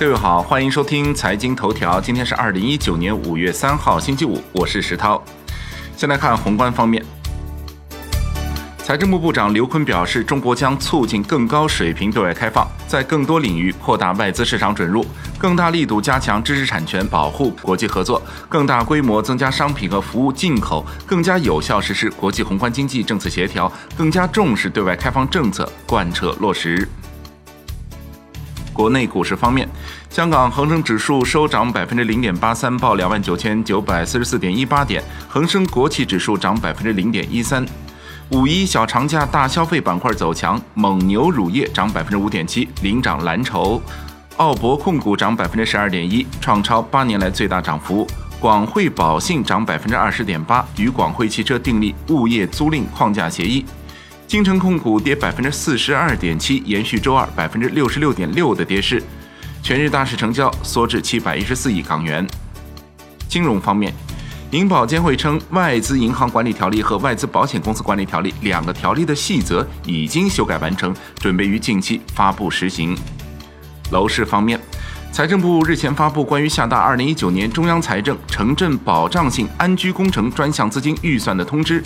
各位好，欢迎收听财经头条。今天是二零一九年五月三号，星期五，我是石涛。先来看宏观方面，财政部部长刘昆表示，中国将促进更高水平对外开放，在更多领域扩大外资市场准入，更大力度加强知识产权保护、国际合作，更大规模增加商品和服务进口，更加有效实施国际宏观经济政策协调，更加重视对外开放政策贯彻落实。国内股市方面，香港恒生指数收涨百分之零点八三，报两万九千九百四十四点一八点；恒生国企指数涨百分之零点一三。五一小长假大消费板块走强，蒙牛乳业涨百分之五点七，领涨蓝筹；奥博控股涨百分之十二点一，创超八年来最大涨幅；广汇保信涨百分之二十点八，与广汇汽车订立物业租赁框架协议。金城控股跌百分之四十二点七，延续周二百分之六十六点六的跌势。全日大市成交缩至七百一十四亿港元。金融方面，银保监会称，外资银行管理条例和外资保险公司管理条例两个条例的细则已经修改完成，准备于近期发布实行。楼市方面，财政部日前发布关于下达二零一九年中央财政城镇保障性安居工程专项资金预算的通知。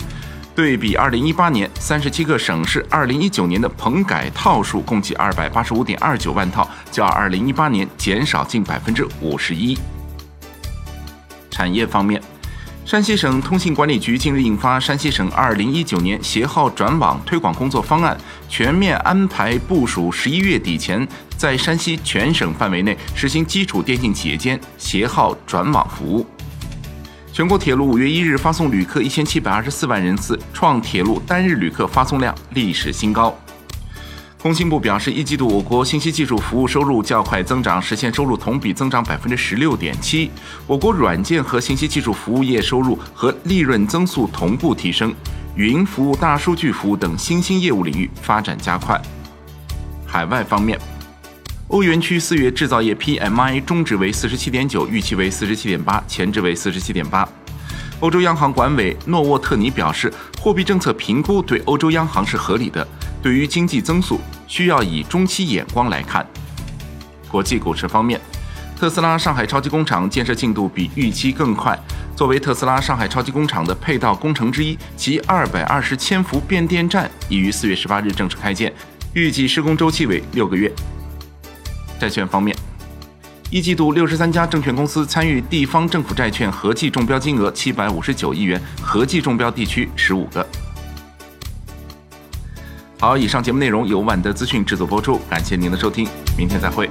对比二零一八年，三十七个省市二零一九年的棚改套数共计二百八十五点二九万套，较二零一八年减少近百分之五十一。产业方面，山西省通信管理局近日印发《山西省二零一九年携号转网推广工作方案》，全面安排部署十一月底前，在山西全省范围内实行基础电信企业间携号转网服务。全国铁路五月一日发送旅客一千七百二十四万人次，创铁路单日旅客发送量历史新高。工信部表示，一季度我国信息技术服务收入较快增长，实现收入同比增长百分之十六点七。我国软件和信息技术服务业收入和利润增速同步提升，云服务、大数据服务等新兴业务领域发展加快。海外方面。欧元区四月制造业 PMI 中值为四十七点九，预期为四十七点八，前值为四十七点八。欧洲央行管委诺沃特尼表示，货币政策评估对欧洲央行是合理的。对于经济增速，需要以中期眼光来看。国际股市方面，特斯拉上海超级工厂建设进度比预期更快。作为特斯拉上海超级工厂的配套工程之一，其二百二十千伏变电站已于四月十八日正式开建，预计施工周期为六个月。债券方面，一季度六十三家证券公司参与地方政府债券合计中标金额七百五十九亿元，合计中标地区十五个。好，以上节目内容由万德资讯制作播出，感谢您的收听，明天再会。